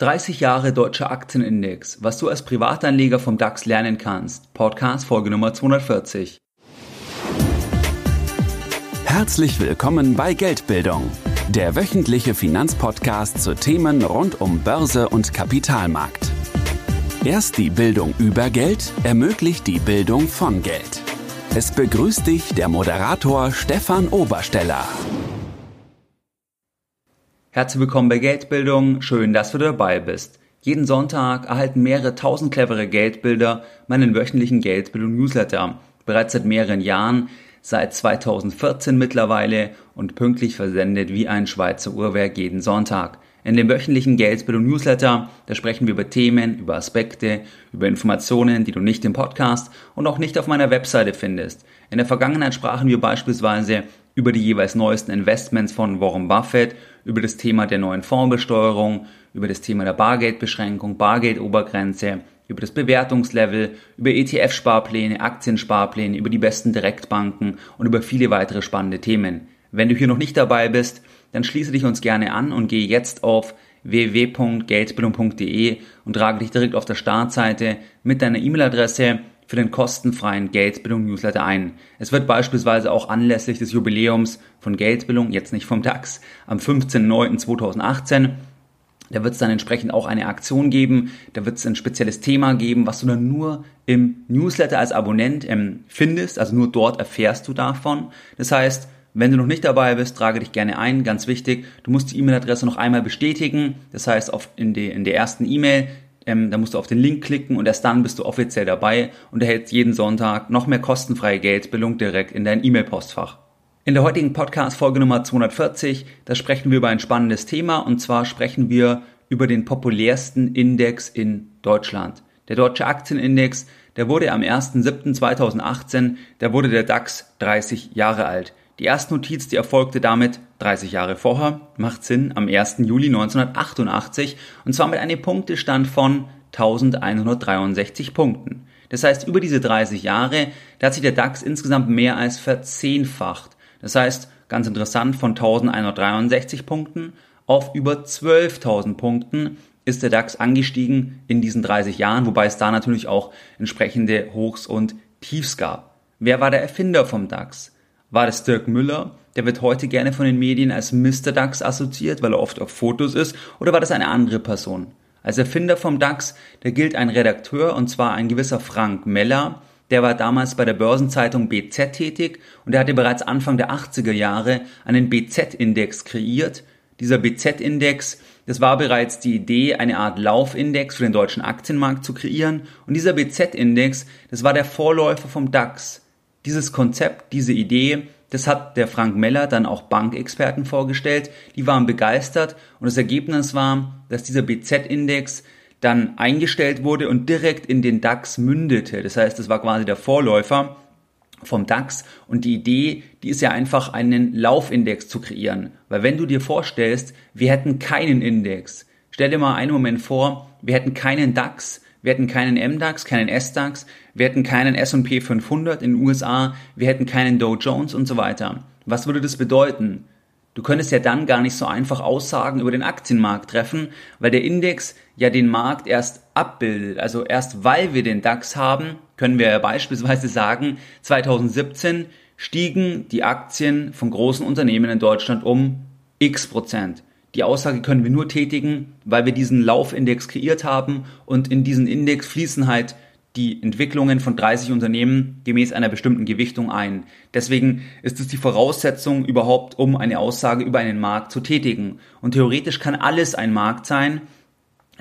30 Jahre Deutscher Aktienindex, was du als Privatanleger vom DAX lernen kannst. Podcast Folge Nummer 240. Herzlich willkommen bei Geldbildung, der wöchentliche Finanzpodcast zu Themen rund um Börse und Kapitalmarkt. Erst die Bildung über Geld ermöglicht die Bildung von Geld. Es begrüßt dich der Moderator Stefan Obersteller. Herzlich willkommen bei Geldbildung. Schön, dass du dabei bist. Jeden Sonntag erhalten mehrere tausend clevere Geldbilder meinen wöchentlichen Geldbildung-Newsletter. Bereits seit mehreren Jahren, seit 2014 mittlerweile und pünktlich versendet wie ein Schweizer Uhrwerk jeden Sonntag. In dem wöchentlichen Geldbildung Newsletter, da sprechen wir über Themen, über Aspekte, über Informationen, die du nicht im Podcast und auch nicht auf meiner Webseite findest. In der Vergangenheit sprachen wir beispielsweise über die jeweils neuesten Investments von Warren Buffett, über das Thema der neuen Fondsbesteuerung, über das Thema der Bargeldbeschränkung, Bargeldobergrenze, über das Bewertungslevel, über ETF-Sparpläne, Aktiensparpläne, über die besten Direktbanken und über viele weitere spannende Themen. Wenn du hier noch nicht dabei bist, dann schließe dich uns gerne an und gehe jetzt auf www.geldbildung.de und trage dich direkt auf der Startseite mit deiner E-Mail-Adresse für den kostenfreien Geldbildung Newsletter ein. Es wird beispielsweise auch anlässlich des Jubiläums von Geldbildung, jetzt nicht vom DAX, am 15.09.2018 da wird es dann entsprechend auch eine Aktion geben, da wird es ein spezielles Thema geben, was du dann nur im Newsletter als Abonnent ähm, findest, also nur dort erfährst du davon. Das heißt, wenn du noch nicht dabei bist, trage dich gerne ein. Ganz wichtig, du musst die E-Mail-Adresse noch einmal bestätigen. Das heißt, auf, in, die, in der ersten E-Mail ähm, da musst du auf den Link klicken und erst dann bist du offiziell dabei und erhältst jeden Sonntag noch mehr kostenfreie Geldbildung direkt in dein E-Mail-Postfach. In der heutigen Podcast-Folge Nummer 240, da sprechen wir über ein spannendes Thema und zwar sprechen wir über den populärsten Index in Deutschland. Der Deutsche Aktienindex, der wurde am 1.7.2018, da wurde der DAX 30 Jahre alt. Die erste Notiz, die erfolgte damit 30 Jahre vorher, macht Sinn, am 1. Juli 1988 und zwar mit einem Punktestand von 1163 Punkten. Das heißt, über diese 30 Jahre, da hat sich der DAX insgesamt mehr als verzehnfacht. Das heißt, ganz interessant, von 1163 Punkten auf über 12.000 Punkten ist der DAX angestiegen in diesen 30 Jahren, wobei es da natürlich auch entsprechende Hochs und Tiefs gab. Wer war der Erfinder vom DAX? War das Dirk Müller? Der wird heute gerne von den Medien als Mr. DAX assoziiert, weil er oft auf Fotos ist. Oder war das eine andere Person? Als Erfinder vom DAX, da gilt ein Redakteur, und zwar ein gewisser Frank Meller. Der war damals bei der Börsenzeitung BZ tätig und er hatte bereits Anfang der 80er Jahre einen BZ-Index kreiert. Dieser BZ-Index, das war bereits die Idee, eine Art Laufindex für den deutschen Aktienmarkt zu kreieren. Und dieser BZ-Index, das war der Vorläufer vom DAX dieses Konzept, diese Idee, das hat der Frank Meller dann auch Bankexperten vorgestellt. Die waren begeistert und das Ergebnis war, dass dieser BZ-Index dann eingestellt wurde und direkt in den DAX mündete. Das heißt, das war quasi der Vorläufer vom DAX und die Idee, die ist ja einfach einen Laufindex zu kreieren. Weil wenn du dir vorstellst, wir hätten keinen Index, stell dir mal einen Moment vor, wir hätten keinen DAX, wir hätten keinen MDAX, keinen SDAX, wir hätten keinen S&P 500 in den USA, wir hätten keinen Dow Jones und so weiter. Was würde das bedeuten? Du könntest ja dann gar nicht so einfach Aussagen über den Aktienmarkt treffen, weil der Index ja den Markt erst abbildet. Also erst weil wir den DAX haben, können wir ja beispielsweise sagen, 2017 stiegen die Aktien von großen Unternehmen in Deutschland um x Prozent. Die Aussage können wir nur tätigen, weil wir diesen Laufindex kreiert haben und in diesen Index fließen halt die Entwicklungen von 30 Unternehmen gemäß einer bestimmten Gewichtung ein. Deswegen ist es die Voraussetzung überhaupt, um eine Aussage über einen Markt zu tätigen. Und theoretisch kann alles ein Markt sein,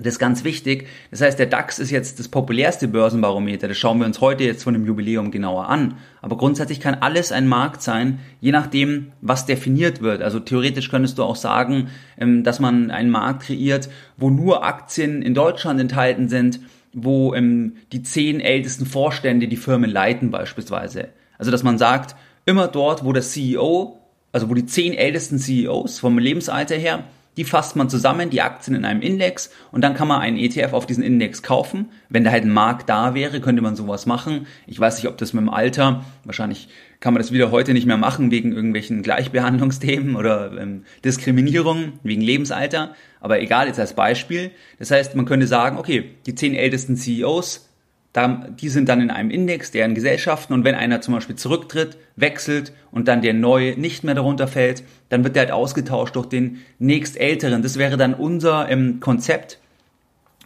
das ist ganz wichtig. Das heißt, der DAX ist jetzt das populärste Börsenbarometer. Das schauen wir uns heute jetzt von dem Jubiläum genauer an. Aber grundsätzlich kann alles ein Markt sein, je nachdem, was definiert wird. Also theoretisch könntest du auch sagen, ähm, dass man einen Markt kreiert, wo nur Aktien in Deutschland enthalten sind, wo ähm, die zehn ältesten Vorstände die Firmen leiten beispielsweise. Also dass man sagt, immer dort, wo der CEO, also wo die zehn ältesten CEOs vom Lebensalter her die fasst man zusammen, die Aktien in einem Index und dann kann man einen ETF auf diesen Index kaufen. Wenn da halt ein Markt da wäre, könnte man sowas machen. Ich weiß nicht, ob das mit dem Alter, wahrscheinlich kann man das wieder heute nicht mehr machen wegen irgendwelchen Gleichbehandlungsthemen oder ähm, Diskriminierung wegen Lebensalter. Aber egal, jetzt als Beispiel. Das heißt, man könnte sagen, okay, die zehn ältesten CEOs die sind dann in einem Index, deren Gesellschaften und wenn einer zum Beispiel zurücktritt, wechselt und dann der neue nicht mehr darunter fällt, dann wird der halt ausgetauscht durch den nächstälteren. Das wäre dann unser ähm, Konzept,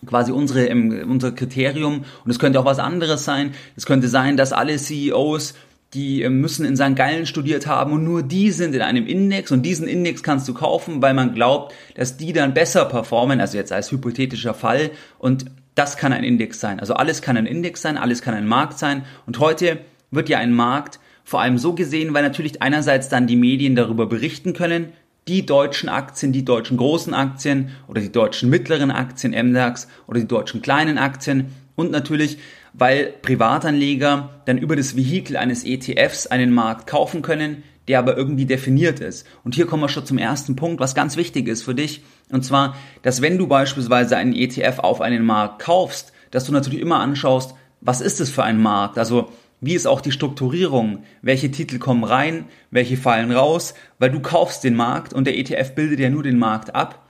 quasi unsere, ähm, unser Kriterium und es könnte auch was anderes sein. Es könnte sein, dass alle CEOs die ähm, müssen in St. Gallen studiert haben und nur die sind in einem Index und diesen Index kannst du kaufen, weil man glaubt, dass die dann besser performen, also jetzt als hypothetischer Fall und das kann ein Index sein. Also alles kann ein Index sein, alles kann ein Markt sein. Und heute wird ja ein Markt vor allem so gesehen, weil natürlich einerseits dann die Medien darüber berichten können, die deutschen Aktien, die deutschen großen Aktien oder die deutschen mittleren Aktien, MDAX oder die deutschen kleinen Aktien und natürlich, weil Privatanleger dann über das Vehikel eines ETFs einen Markt kaufen können, der aber irgendwie definiert ist. Und hier kommen wir schon zum ersten Punkt, was ganz wichtig ist für dich. Und zwar, dass wenn du beispielsweise einen ETF auf einen Markt kaufst, dass du natürlich immer anschaust, was ist es für ein Markt? Also, wie ist auch die Strukturierung? Welche Titel kommen rein? Welche fallen raus? Weil du kaufst den Markt und der ETF bildet ja nur den Markt ab.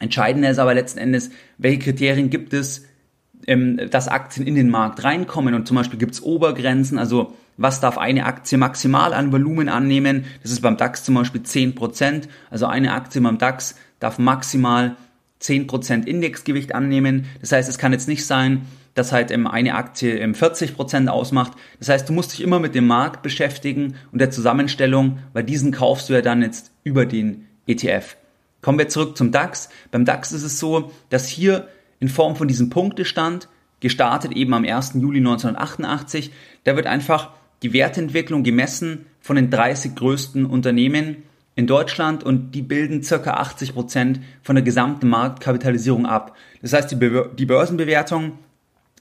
Entscheidender ist aber letzten Endes, welche Kriterien gibt es, ähm, dass Aktien in den Markt reinkommen und zum Beispiel gibt es Obergrenzen, also was darf eine Aktie maximal an Volumen annehmen. Das ist beim DAX zum Beispiel 10%. Also eine Aktie beim DAX darf maximal 10% Indexgewicht annehmen. Das heißt, es kann jetzt nicht sein, dass halt eine Aktie 40% ausmacht. Das heißt, du musst dich immer mit dem Markt beschäftigen und der Zusammenstellung, weil diesen kaufst du ja dann jetzt über den ETF. Kommen wir zurück zum DAX. Beim DAX ist es so, dass hier in Form von diesem Punktestand, gestartet eben am 1. Juli 1988, da wird einfach die Wertentwicklung gemessen von den 30 größten Unternehmen in Deutschland und die bilden circa 80 Prozent von der gesamten Marktkapitalisierung ab. Das heißt, die, Be die Börsenbewertung,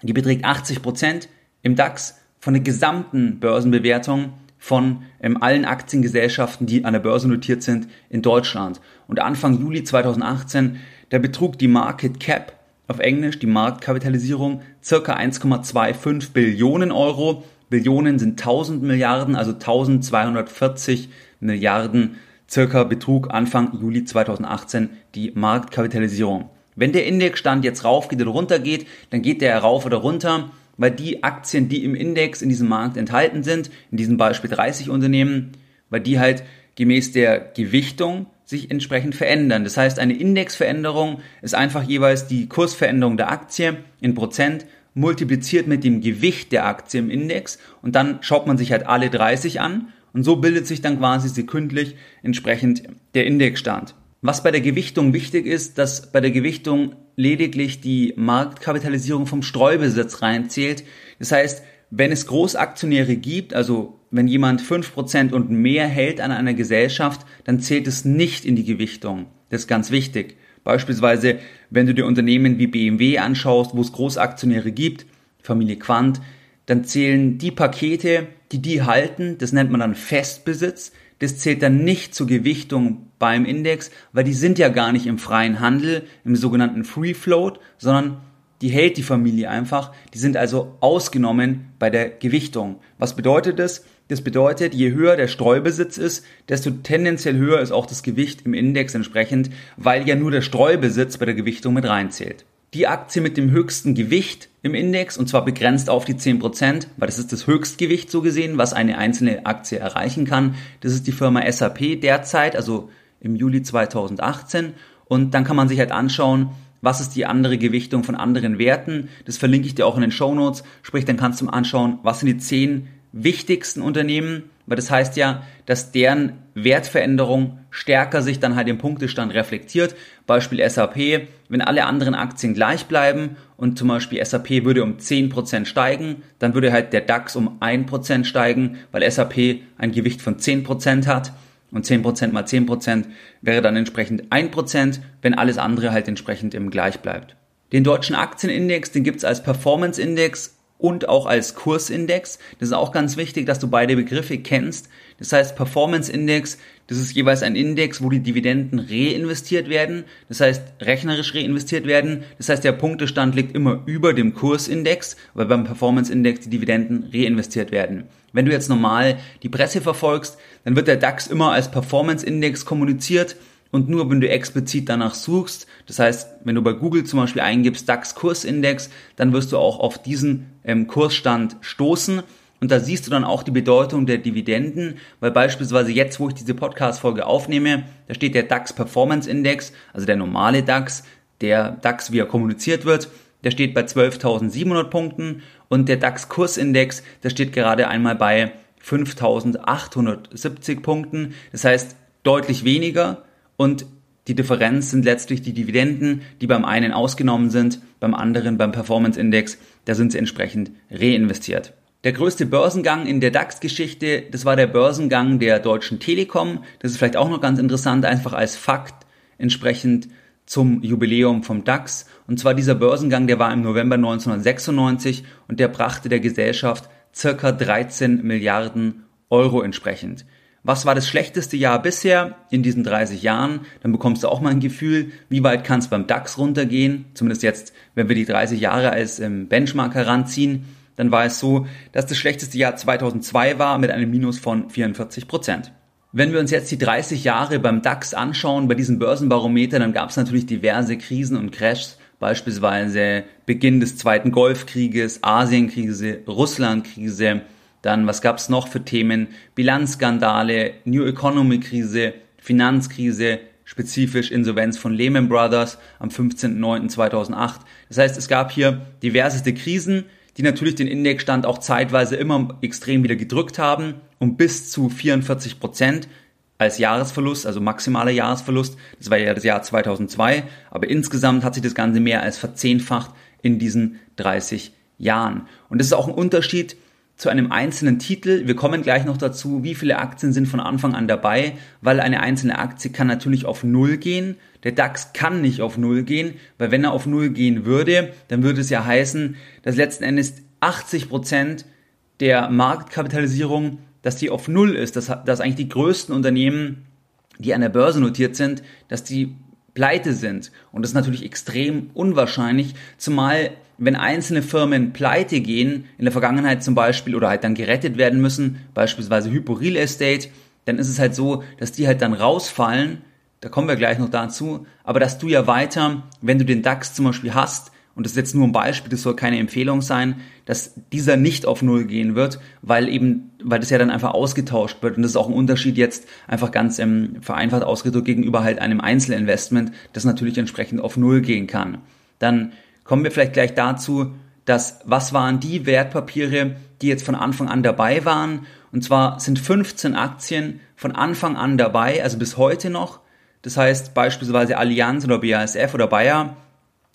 die beträgt 80 Prozent im DAX von der gesamten Börsenbewertung von ähm, allen Aktiengesellschaften, die an der Börse notiert sind in Deutschland. Und Anfang Juli 2018, da betrug die Market Cap auf Englisch, die Marktkapitalisierung, circa 1,25 Billionen Euro Billionen sind 1000 Milliarden, also 1240 Milliarden circa betrug Anfang Juli 2018 die Marktkapitalisierung. Wenn der Indexstand jetzt rauf geht oder runter geht, dann geht der rauf oder runter, weil die Aktien, die im Index in diesem Markt enthalten sind, in diesem Beispiel 30 Unternehmen, weil die halt gemäß der Gewichtung sich entsprechend verändern. Das heißt, eine Indexveränderung ist einfach jeweils die Kursveränderung der Aktie in Prozent multipliziert mit dem Gewicht der Aktie im Index und dann schaut man sich halt alle 30 an und so bildet sich dann quasi sekündlich entsprechend der Indexstand. Was bei der Gewichtung wichtig ist, dass bei der Gewichtung lediglich die Marktkapitalisierung vom Streubesitz reinzählt. Das heißt, wenn es Großaktionäre gibt, also wenn jemand 5% und mehr hält an einer Gesellschaft, dann zählt es nicht in die Gewichtung. Das ist ganz wichtig. Beispielsweise, wenn du dir Unternehmen wie BMW anschaust, wo es Großaktionäre gibt, Familie Quant, dann zählen die Pakete, die die halten, das nennt man dann Festbesitz, das zählt dann nicht zur Gewichtung beim Index, weil die sind ja gar nicht im freien Handel, im sogenannten Free Float, sondern die hält die Familie einfach. Die sind also ausgenommen bei der Gewichtung. Was bedeutet das? Das bedeutet, je höher der Streubesitz ist, desto tendenziell höher ist auch das Gewicht im Index entsprechend, weil ja nur der Streubesitz bei der Gewichtung mit reinzählt. Die Aktie mit dem höchsten Gewicht im Index, und zwar begrenzt auf die 10%, weil das ist das Höchstgewicht so gesehen, was eine einzelne Aktie erreichen kann, das ist die Firma SAP derzeit, also im Juli 2018. Und dann kann man sich halt anschauen, was ist die andere Gewichtung von anderen Werten. Das verlinke ich dir auch in den Show Notes. Sprich, dann kannst du anschauen, was sind die 10 wichtigsten Unternehmen, weil das heißt ja, dass deren Wertveränderung stärker sich dann halt im Punktestand reflektiert. Beispiel SAP, wenn alle anderen Aktien gleich bleiben und zum Beispiel SAP würde um 10% steigen, dann würde halt der DAX um 1% steigen, weil SAP ein Gewicht von 10% hat. Und 10% mal 10% wäre dann entsprechend 1%, wenn alles andere halt entsprechend im Gleich bleibt. Den deutschen Aktienindex, den gibt's als Performance-Index und auch als Kursindex. Das ist auch ganz wichtig, dass du beide Begriffe kennst. Das heißt, Performance Index, das ist jeweils ein Index, wo die Dividenden reinvestiert werden. Das heißt, rechnerisch reinvestiert werden. Das heißt, der Punktestand liegt immer über dem Kursindex, weil beim Performance Index die Dividenden reinvestiert werden. Wenn du jetzt normal die Presse verfolgst, dann wird der DAX immer als Performance Index kommuniziert und nur wenn du explizit danach suchst, das heißt, wenn du bei Google zum Beispiel eingibst DAX Kursindex, dann wirst du auch auf diesen ähm, Kursstand stoßen. Und da siehst du dann auch die Bedeutung der Dividenden, weil beispielsweise jetzt, wo ich diese Podcast-Folge aufnehme, da steht der DAX Performance Index, also der normale DAX, der DAX, wie er kommuniziert wird, der steht bei 12.700 Punkten und der DAX Kursindex, der steht gerade einmal bei 5.870 Punkten. Das heißt, deutlich weniger und die Differenz sind letztlich die Dividenden, die beim einen ausgenommen sind, beim anderen beim Performance Index, da sind sie entsprechend reinvestiert. Der größte Börsengang in der DAX-Geschichte, das war der Börsengang der Deutschen Telekom. Das ist vielleicht auch noch ganz interessant, einfach als Fakt entsprechend zum Jubiläum vom DAX. Und zwar dieser Börsengang, der war im November 1996 und der brachte der Gesellschaft circa 13 Milliarden Euro entsprechend was war das schlechteste Jahr bisher in diesen 30 Jahren, dann bekommst du auch mal ein Gefühl, wie weit kann es beim DAX runtergehen, zumindest jetzt, wenn wir die 30 Jahre als ähm, Benchmark heranziehen, dann war es so, dass das schlechteste Jahr 2002 war mit einem Minus von 44 Prozent. Wenn wir uns jetzt die 30 Jahre beim DAX anschauen, bei diesem Börsenbarometer, dann gab es natürlich diverse Krisen und Crashs, beispielsweise Beginn des Zweiten Golfkrieges, Asienkrise, Russlandkrise, dann, was gab es noch für Themen? Bilanzskandale, New Economy Krise, Finanzkrise, spezifisch Insolvenz von Lehman Brothers am 15.09.2008. Das heißt, es gab hier diverseste Krisen, die natürlich den Indexstand auch zeitweise immer extrem wieder gedrückt haben, um bis zu 44 Prozent als Jahresverlust, also maximaler Jahresverlust. Das war ja das Jahr 2002, aber insgesamt hat sich das Ganze mehr als verzehnfacht in diesen 30 Jahren. Und das ist auch ein Unterschied zu einem einzelnen Titel. Wir kommen gleich noch dazu, wie viele Aktien sind von Anfang an dabei, weil eine einzelne Aktie kann natürlich auf Null gehen. Der DAX kann nicht auf Null gehen, weil wenn er auf Null gehen würde, dann würde es ja heißen, dass letzten Endes 80 Prozent der Marktkapitalisierung, dass die auf Null ist, dass, dass eigentlich die größten Unternehmen, die an der Börse notiert sind, dass die pleite sind. Und das ist natürlich extrem unwahrscheinlich, zumal wenn einzelne Firmen pleite gehen, in der Vergangenheit zum Beispiel, oder halt dann gerettet werden müssen, beispielsweise Hypo Real Estate, dann ist es halt so, dass die halt dann rausfallen, da kommen wir gleich noch dazu, aber dass du ja weiter, wenn du den DAX zum Beispiel hast, und das ist jetzt nur ein Beispiel, das soll keine Empfehlung sein, dass dieser nicht auf Null gehen wird, weil eben, weil das ja dann einfach ausgetauscht wird. Und das ist auch ein Unterschied jetzt einfach ganz ähm, vereinfacht ausgedrückt gegenüber halt einem Einzelinvestment, das natürlich entsprechend auf Null gehen kann. Dann kommen wir vielleicht gleich dazu, dass was waren die Wertpapiere, die jetzt von Anfang an dabei waren. Und zwar sind 15 Aktien von Anfang an dabei, also bis heute noch. Das heißt beispielsweise Allianz oder BASF oder Bayer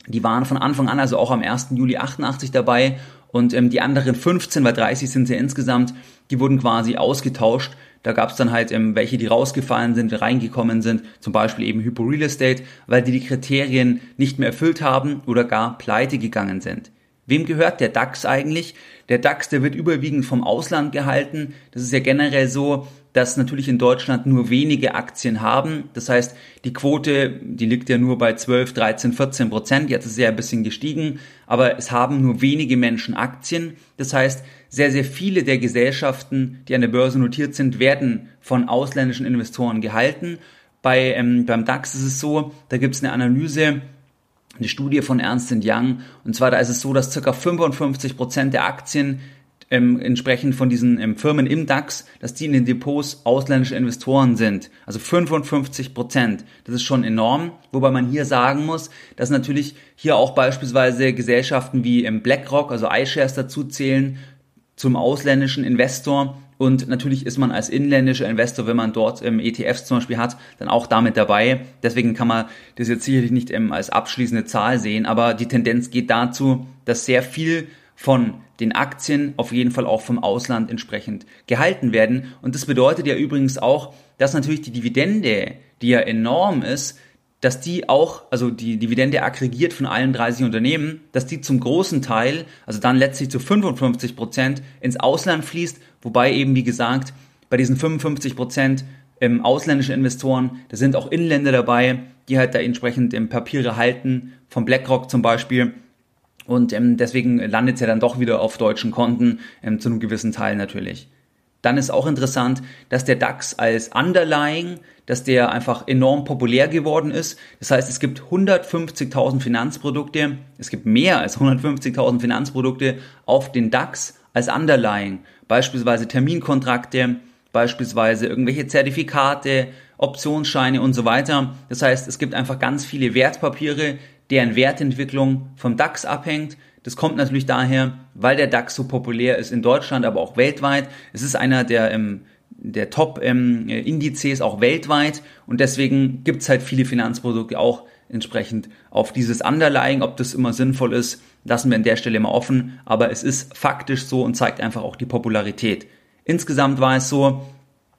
die waren von Anfang an, also auch am 1. Juli 88 dabei und ähm, die anderen 15, weil 30 sind sie ja insgesamt, die wurden quasi ausgetauscht. Da gab es dann halt ähm, welche, die rausgefallen sind, reingekommen sind, zum Beispiel eben Hypo Real Estate, weil die die Kriterien nicht mehr erfüllt haben oder gar pleite gegangen sind. Wem gehört der DAX eigentlich? Der DAX, der wird überwiegend vom Ausland gehalten. Das ist ja generell so, dass natürlich in Deutschland nur wenige Aktien haben. Das heißt, die Quote, die liegt ja nur bei 12, 13, 14 Prozent. Jetzt ist sie ja ein bisschen gestiegen, aber es haben nur wenige Menschen Aktien. Das heißt, sehr, sehr viele der Gesellschaften, die an der Börse notiert sind, werden von ausländischen Investoren gehalten. Bei, ähm, beim DAX ist es so, da gibt es eine Analyse, eine Studie von Ernst Young. Und zwar da ist es so, dass ca. 55 Prozent der Aktien ähm, entsprechend von diesen ähm, Firmen im DAX, dass die in den Depots ausländische Investoren sind. Also 55 Prozent. Das ist schon enorm. Wobei man hier sagen muss, dass natürlich hier auch beispielsweise Gesellschaften wie ähm, BlackRock, also iShares dazu zählen, zum ausländischen Investor. Und natürlich ist man als inländischer Investor, wenn man dort ähm, ETFs zum Beispiel hat, dann auch damit dabei. Deswegen kann man das jetzt sicherlich nicht ähm, als abschließende Zahl sehen, aber die Tendenz geht dazu, dass sehr viel von den Aktien auf jeden Fall auch vom Ausland entsprechend gehalten werden. Und das bedeutet ja übrigens auch, dass natürlich die Dividende, die ja enorm ist, dass die auch, also die Dividende aggregiert von allen 30 Unternehmen, dass die zum großen Teil, also dann letztlich zu 55 Prozent ins Ausland fließt, wobei eben, wie gesagt, bei diesen 55 Prozent ähm, ausländische Investoren, da sind auch Inländer dabei, die halt da entsprechend ähm, Papiere halten, von BlackRock zum Beispiel. Und ähm, deswegen landet es ja dann doch wieder auf deutschen Konten, ähm, zu einem gewissen Teil natürlich. Dann ist auch interessant, dass der DAX als Underlying, dass der einfach enorm populär geworden ist. Das heißt, es gibt 150.000 Finanzprodukte, es gibt mehr als 150.000 Finanzprodukte auf den DAX als Underlying. Beispielsweise Terminkontrakte, beispielsweise irgendwelche Zertifikate, Optionsscheine und so weiter. Das heißt, es gibt einfach ganz viele Wertpapiere, deren Wertentwicklung vom DAX abhängt. Das kommt natürlich daher, weil der DAX so populär ist in Deutschland, aber auch weltweit. Es ist einer der, ähm, der Top-Indizes ähm, auch weltweit und deswegen gibt's halt viele Finanzprodukte auch entsprechend auf dieses Underlying. Ob das immer sinnvoll ist, lassen wir an der Stelle immer offen, aber es ist faktisch so und zeigt einfach auch die Popularität. Insgesamt war es so,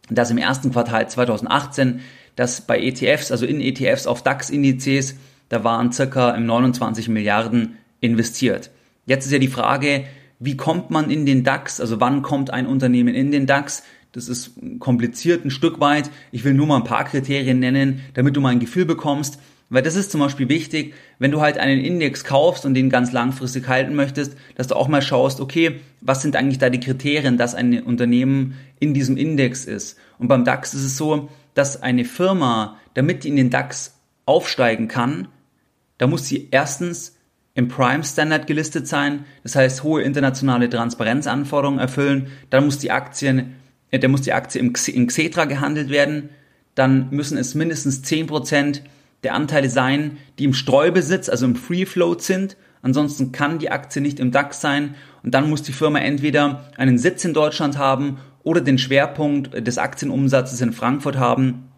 dass im ersten Quartal 2018, dass bei ETFs, also in ETFs auf DAX-Indizes, da waren circa 29 Milliarden investiert. Jetzt ist ja die Frage, wie kommt man in den DAX? Also wann kommt ein Unternehmen in den DAX? Das ist kompliziert ein Stück weit. Ich will nur mal ein paar Kriterien nennen, damit du mal ein Gefühl bekommst. Weil das ist zum Beispiel wichtig, wenn du halt einen Index kaufst und den ganz langfristig halten möchtest, dass du auch mal schaust, okay, was sind eigentlich da die Kriterien, dass ein Unternehmen in diesem Index ist. Und beim DAX ist es so, dass eine Firma, damit die in den DAX aufsteigen kann, da muss sie erstens im Prime Standard gelistet sein, das heißt hohe internationale Transparenzanforderungen erfüllen, dann muss die Aktien, äh, dann muss die Aktie im, in Xetra gehandelt werden, dann müssen es mindestens 10% der Anteile sein, die im Streubesitz, also im Free Float sind, ansonsten kann die Aktie nicht im DAX sein. Und dann muss die Firma entweder einen Sitz in Deutschland haben oder den Schwerpunkt des Aktienumsatzes in Frankfurt haben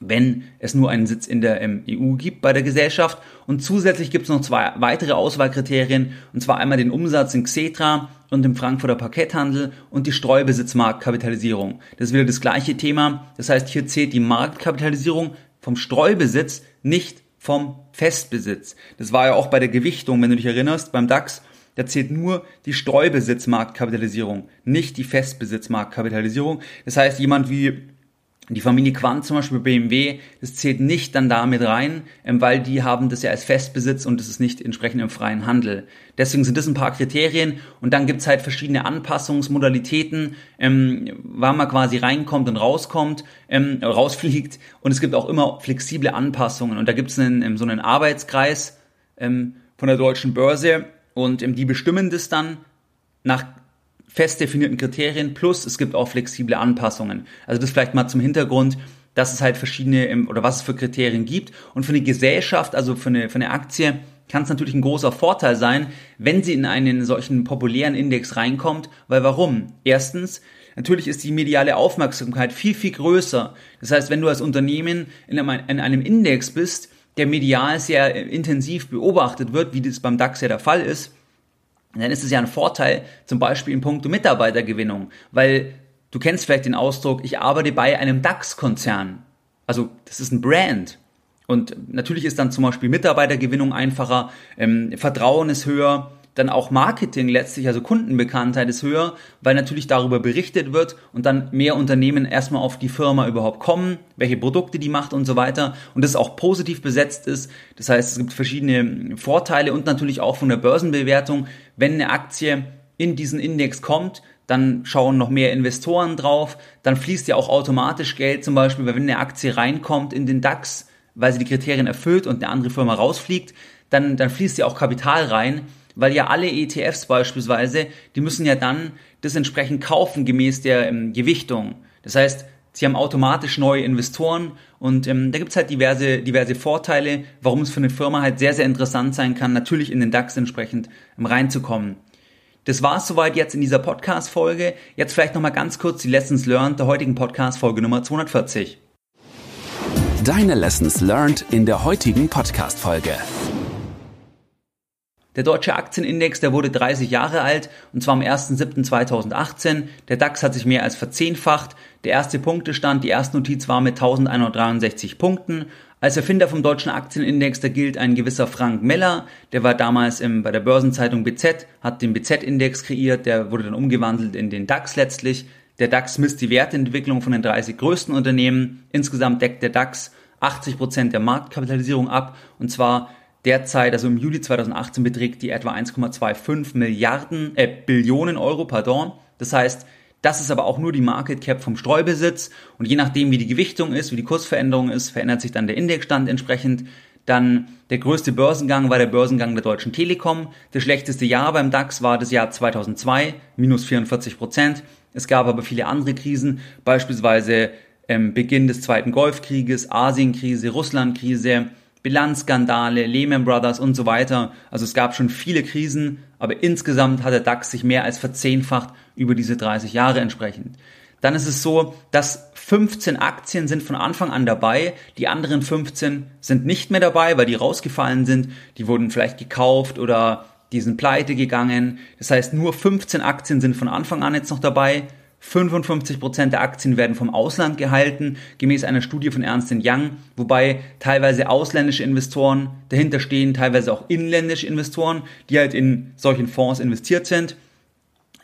wenn es nur einen Sitz in der ähm, EU gibt bei der Gesellschaft. Und zusätzlich gibt es noch zwei weitere Auswahlkriterien, und zwar einmal den Umsatz in Xetra und im Frankfurter Parketthandel und die Streubesitzmarktkapitalisierung. Das ist wieder das gleiche Thema. Das heißt, hier zählt die Marktkapitalisierung vom Streubesitz, nicht vom Festbesitz. Das war ja auch bei der Gewichtung, wenn du dich erinnerst, beim DAX. Da zählt nur die Streubesitzmarktkapitalisierung, nicht die Festbesitzmarktkapitalisierung. Das heißt, jemand wie die Familie Quant zum Beispiel BMW, das zählt nicht dann damit rein, ähm, weil die haben das ja als Festbesitz und das ist nicht entsprechend im freien Handel. Deswegen sind das ein paar Kriterien und dann gibt's halt verschiedene Anpassungsmodalitäten, ähm, wann man quasi reinkommt und rauskommt, ähm, rausfliegt und es gibt auch immer flexible Anpassungen und da gibt's einen, ähm, so einen Arbeitskreis ähm, von der deutschen Börse und ähm, die bestimmen das dann nach fest definierten Kriterien plus es gibt auch flexible Anpassungen. Also das vielleicht mal zum Hintergrund, dass es halt verschiedene oder was es für Kriterien gibt. Und für eine Gesellschaft, also für eine, für eine Aktie, kann es natürlich ein großer Vorteil sein, wenn sie in einen solchen populären Index reinkommt. Weil warum? Erstens, natürlich ist die mediale Aufmerksamkeit viel, viel größer. Das heißt, wenn du als Unternehmen in einem, in einem Index bist, der medial sehr intensiv beobachtet wird, wie das beim DAX ja der Fall ist, dann ist es ja ein Vorteil, zum Beispiel in puncto Mitarbeitergewinnung, weil du kennst vielleicht den Ausdruck, ich arbeite bei einem DAX-Konzern. Also das ist ein Brand. Und natürlich ist dann zum Beispiel Mitarbeitergewinnung einfacher, ähm, Vertrauen ist höher, dann auch Marketing letztlich, also Kundenbekanntheit ist höher, weil natürlich darüber berichtet wird und dann mehr Unternehmen erstmal auf die Firma überhaupt kommen, welche Produkte die macht und so weiter und das auch positiv besetzt ist. Das heißt, es gibt verschiedene Vorteile und natürlich auch von der Börsenbewertung. Wenn eine Aktie in diesen Index kommt, dann schauen noch mehr Investoren drauf, dann fließt ja auch automatisch Geld, zum Beispiel, weil wenn eine Aktie reinkommt in den DAX, weil sie die Kriterien erfüllt und eine andere Firma rausfliegt, dann, dann fließt ja auch Kapital rein weil ja alle ETFs beispielsweise, die müssen ja dann das entsprechend kaufen gemäß der ähm, Gewichtung. Das heißt, sie haben automatisch neue Investoren und ähm, da gibt's halt diverse, diverse Vorteile, warum es für eine Firma halt sehr, sehr interessant sein kann, natürlich in den DAX entsprechend ähm, reinzukommen. Das war's soweit jetzt in dieser Podcast-Folge. Jetzt vielleicht nochmal ganz kurz die Lessons Learned der heutigen Podcast-Folge Nummer 240. Deine Lessons Learned in der heutigen Podcast-Folge. Der deutsche Aktienindex, der wurde 30 Jahre alt und zwar am 1.7.2018. Der DAX hat sich mehr als verzehnfacht. Der erste Punktestand, die erste Notiz war mit 1163 Punkten. Als Erfinder vom deutschen Aktienindex, da gilt ein gewisser Frank Meller, der war damals im, bei der Börsenzeitung BZ, hat den BZ-Index kreiert, der wurde dann umgewandelt in den DAX letztlich. Der DAX misst die Wertentwicklung von den 30 größten Unternehmen. Insgesamt deckt der DAX 80 Prozent der Marktkapitalisierung ab und zwar derzeit, also im Juli 2018 beträgt die etwa 1,25 Milliarden, äh, Billionen Euro, pardon. Das heißt, das ist aber auch nur die Market Cap vom Streubesitz und je nachdem, wie die Gewichtung ist, wie die Kursveränderung ist, verändert sich dann der Indexstand entsprechend. Dann der größte Börsengang war der Börsengang der Deutschen Telekom. Das schlechteste Jahr beim DAX war das Jahr 2002, minus 44 Prozent. Es gab aber viele andere Krisen, beispielsweise ähm, Beginn des Zweiten Golfkrieges, Asienkrise, Russlandkrise, Bilanzskandale, Lehman Brothers und so weiter. Also es gab schon viele Krisen, aber insgesamt hat der DAX sich mehr als verzehnfacht über diese 30 Jahre entsprechend. Dann ist es so, dass 15 Aktien sind von Anfang an dabei, die anderen 15 sind nicht mehr dabei, weil die rausgefallen sind, die wurden vielleicht gekauft oder die sind pleite gegangen. Das heißt, nur 15 Aktien sind von Anfang an jetzt noch dabei. 55% der Aktien werden vom Ausland gehalten, gemäß einer Studie von Ernst Young, wobei teilweise ausländische Investoren dahinter stehen, teilweise auch inländische Investoren, die halt in solchen Fonds investiert sind.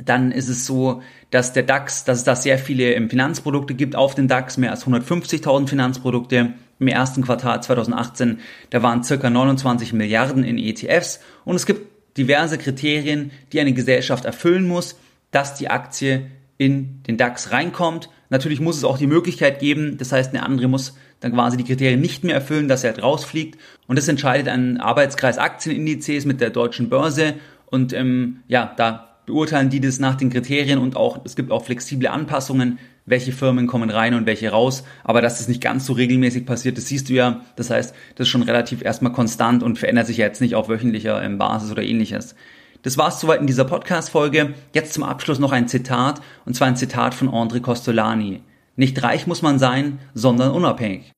Dann ist es so, dass der DAX, dass es da sehr viele Finanzprodukte gibt auf den DAX, mehr als 150.000 Finanzprodukte. Im ersten Quartal 2018, da waren circa 29 Milliarden in ETFs und es gibt diverse Kriterien, die eine Gesellschaft erfüllen muss, dass die Aktie in den DAX reinkommt. Natürlich muss es auch die Möglichkeit geben, das heißt, eine andere muss dann quasi die Kriterien nicht mehr erfüllen, dass er halt rausfliegt. Und das entscheidet ein Arbeitskreis Aktienindizes mit der deutschen Börse. Und ähm, ja, da beurteilen die das nach den Kriterien und auch, es gibt auch flexible Anpassungen, welche Firmen kommen rein und welche raus. Aber dass das nicht ganz so regelmäßig passiert, das siehst du ja. Das heißt, das ist schon relativ erstmal konstant und verändert sich ja jetzt nicht auf wöchentlicher ähm, Basis oder ähnliches. Das war's soweit in dieser Podcast-Folge. Jetzt zum Abschluss noch ein Zitat, und zwar ein Zitat von André Costolani. Nicht reich muss man sein, sondern unabhängig.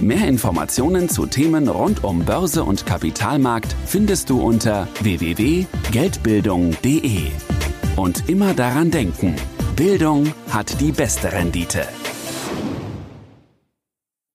Mehr Informationen zu Themen rund um Börse und Kapitalmarkt findest du unter www.geldbildung.de. Und immer daran denken, Bildung hat die beste Rendite.